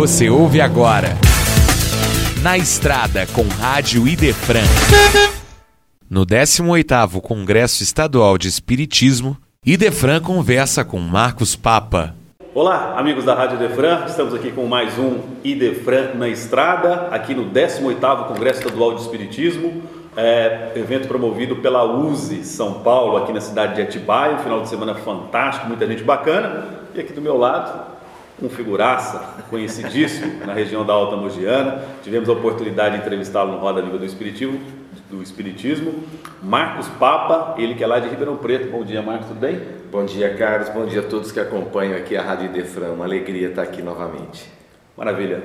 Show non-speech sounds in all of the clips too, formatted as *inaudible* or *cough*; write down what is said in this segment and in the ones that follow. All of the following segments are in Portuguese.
Você ouve agora. Na Estrada com Rádio Idefran. No 18º Congresso Estadual de Espiritismo, Idefran conversa com Marcos Papa. Olá, amigos da Rádio Idefran. Estamos aqui com mais um Idefran na Estrada, aqui no 18º Congresso Estadual de Espiritismo. É, evento promovido pela USE São Paulo, aqui na cidade de Atibaia, um final de semana fantástico, muita gente bacana. E aqui do meu lado, um figuraça, conhecidíssimo na região da Alta Mogiana. Tivemos a oportunidade de entrevistá-lo no Roda Viva do Espiritismo, do Espiritismo. Marcos Papa, ele que é lá de Ribeirão Preto. Bom dia, Marcos, tudo bem? Bom dia, Carlos. Bom dia a todos que acompanham aqui a Rádio Defran. Uma alegria estar aqui novamente. Maravilha.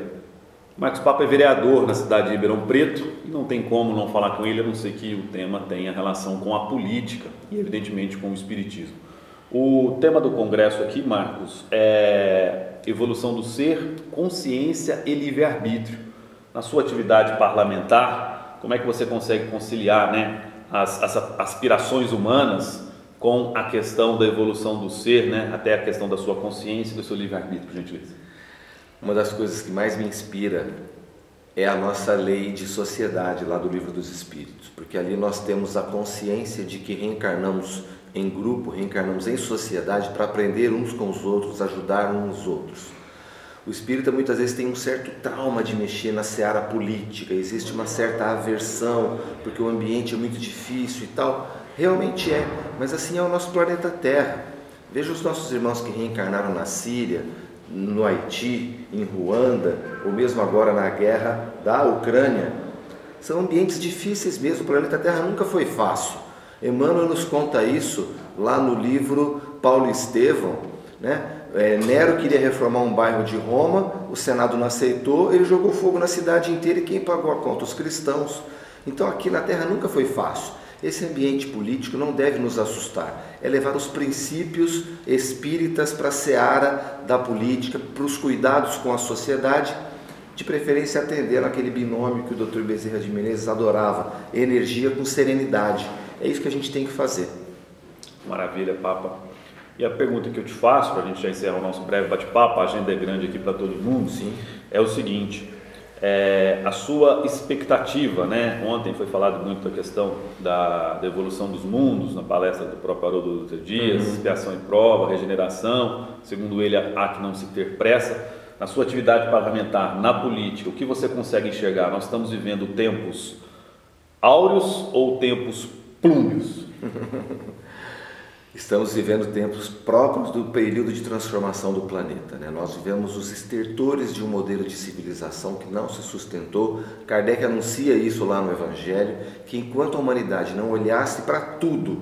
Marcos Papa é vereador na cidade de Ribeirão Preto e não tem como não falar com ele, a não ser que o tema tenha relação com a política e, evidentemente, com o espiritismo. O tema do congresso aqui, Marcos, é evolução do ser, consciência e livre-arbítrio. Na sua atividade parlamentar, como é que você consegue conciliar né, as, as aspirações humanas com a questão da evolução do ser, né, até a questão da sua consciência e do seu livre-arbítrio, por gentileza? Uma das coisas que mais me inspira é a nossa lei de sociedade lá do Livro dos Espíritos, porque ali nós temos a consciência de que reencarnamos em grupo, reencarnamos em sociedade para aprender uns com os outros, ajudar uns os outros. O espírita muitas vezes tem um certo trauma de mexer na seara política, existe uma certa aversão, porque o ambiente é muito difícil e tal. Realmente é, mas assim é o nosso planeta Terra. Veja os nossos irmãos que reencarnaram na Síria, no Haiti, em Ruanda, ou mesmo agora na guerra da Ucrânia. São ambientes difíceis mesmo, o planeta Terra nunca foi fácil. Emmanuel nos conta isso lá no livro Paulo Estevão. Né? É, Nero queria reformar um bairro de Roma, o Senado não aceitou, ele jogou fogo na cidade inteira e quem pagou a conta? Os cristãos. Então aqui na Terra nunca foi fácil. Esse ambiente político não deve nos assustar, é levar os princípios espíritas para a seara da política, para os cuidados com a sociedade, de preferência atendendo aquele binômio que o Dr. Bezerra de Menezes adorava, energia com serenidade. É isso que a gente tem que fazer. Maravilha, Papa. E a pergunta que eu te faço, para a gente já encerrar o nosso breve bate-papo, a agenda é grande aqui para todo mundo, Sim. é o seguinte: é, a sua expectativa, né? Ontem foi falado muito da questão da, da evolução dos mundos, na palestra do próprio Haroldo Dutra Dias, uhum. expiação e prova, regeneração, segundo ele, há que não se ter pressa. Na sua atividade parlamentar, na política, o que você consegue enxergar? Nós estamos vivendo tempos áureos ou tempos *laughs* Estamos vivendo tempos próprios do período de transformação do planeta. Né? Nós vivemos os estertores de um modelo de civilização que não se sustentou. Kardec anuncia isso lá no Evangelho: que enquanto a humanidade não olhasse para tudo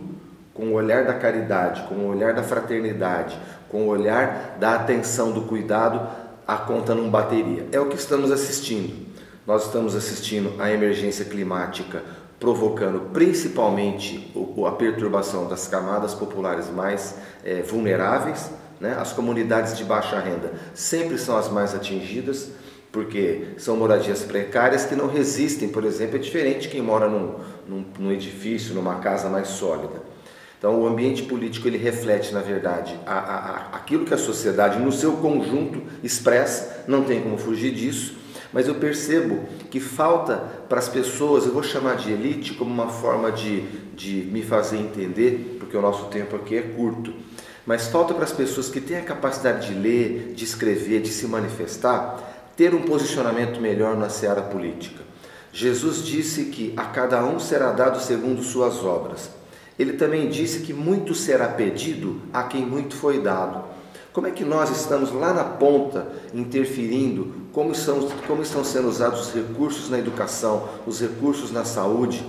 com o olhar da caridade, com o olhar da fraternidade, com o olhar da atenção, do cuidado, a conta não bateria. É o que estamos assistindo. Nós estamos assistindo à emergência climática provocando principalmente a perturbação das camadas populares mais é, vulneráveis. Né? As comunidades de baixa renda sempre são as mais atingidas, porque são moradias precárias que não resistem, por exemplo, é diferente quem mora num, num, num edifício, numa casa mais sólida. Então, o ambiente político ele reflete, na verdade, a, a, a, aquilo que a sociedade, no seu conjunto, expressa, não tem como fugir disso, mas eu percebo que falta para as pessoas, eu vou chamar de elite como uma forma de, de me fazer entender, porque o nosso tempo aqui é curto, mas falta para as pessoas que têm a capacidade de ler, de escrever, de se manifestar, ter um posicionamento melhor na seara política. Jesus disse que a cada um será dado segundo suas obras. Ele também disse que muito será pedido a quem muito foi dado. Como é que nós estamos lá na ponta interferindo? Como estão, como estão sendo usados os recursos na educação, os recursos na saúde?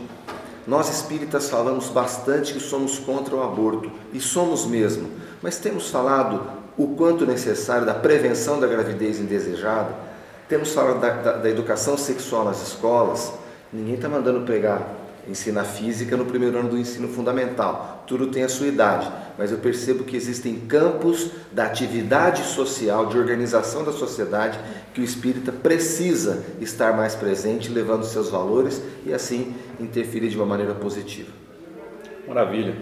Nós espíritas falamos bastante que somos contra o aborto, e somos mesmo, mas temos falado o quanto necessário da prevenção da gravidez indesejada, temos falado da, da, da educação sexual nas escolas. Ninguém está mandando pegar ensina física no primeiro ano do ensino fundamental. Tudo tem a sua idade, mas eu percebo que existem campos da atividade social, de organização da sociedade, que o espírita precisa estar mais presente, levando seus valores e assim interferir de uma maneira positiva. Maravilha.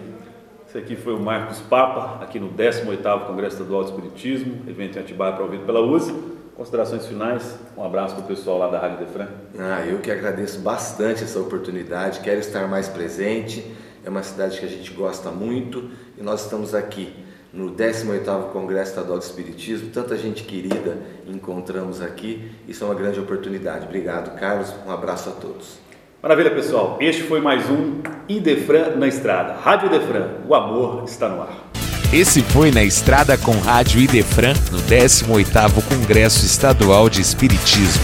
Esse aqui foi o Marcos Papa, aqui no 18º Congresso Estadual de Espiritismo, evento em Atibaia promovido pela USE. Considerações finais. Um abraço para o pessoal lá da Rádio Defran. Ah, eu que agradeço bastante essa oportunidade, quero estar mais presente. É uma cidade que a gente gosta muito e nós estamos aqui no 18º Congresso Estadual de Espiritismo, tanta gente querida encontramos aqui, isso é uma grande oportunidade. Obrigado, Carlos, um abraço a todos. Maravilha, pessoal. Este foi mais um Idefran na Estrada. Rádio Idefran, o amor está no ar. Esse foi Na Estrada com Rádio Idefran, no 18º Congresso Estadual de Espiritismo.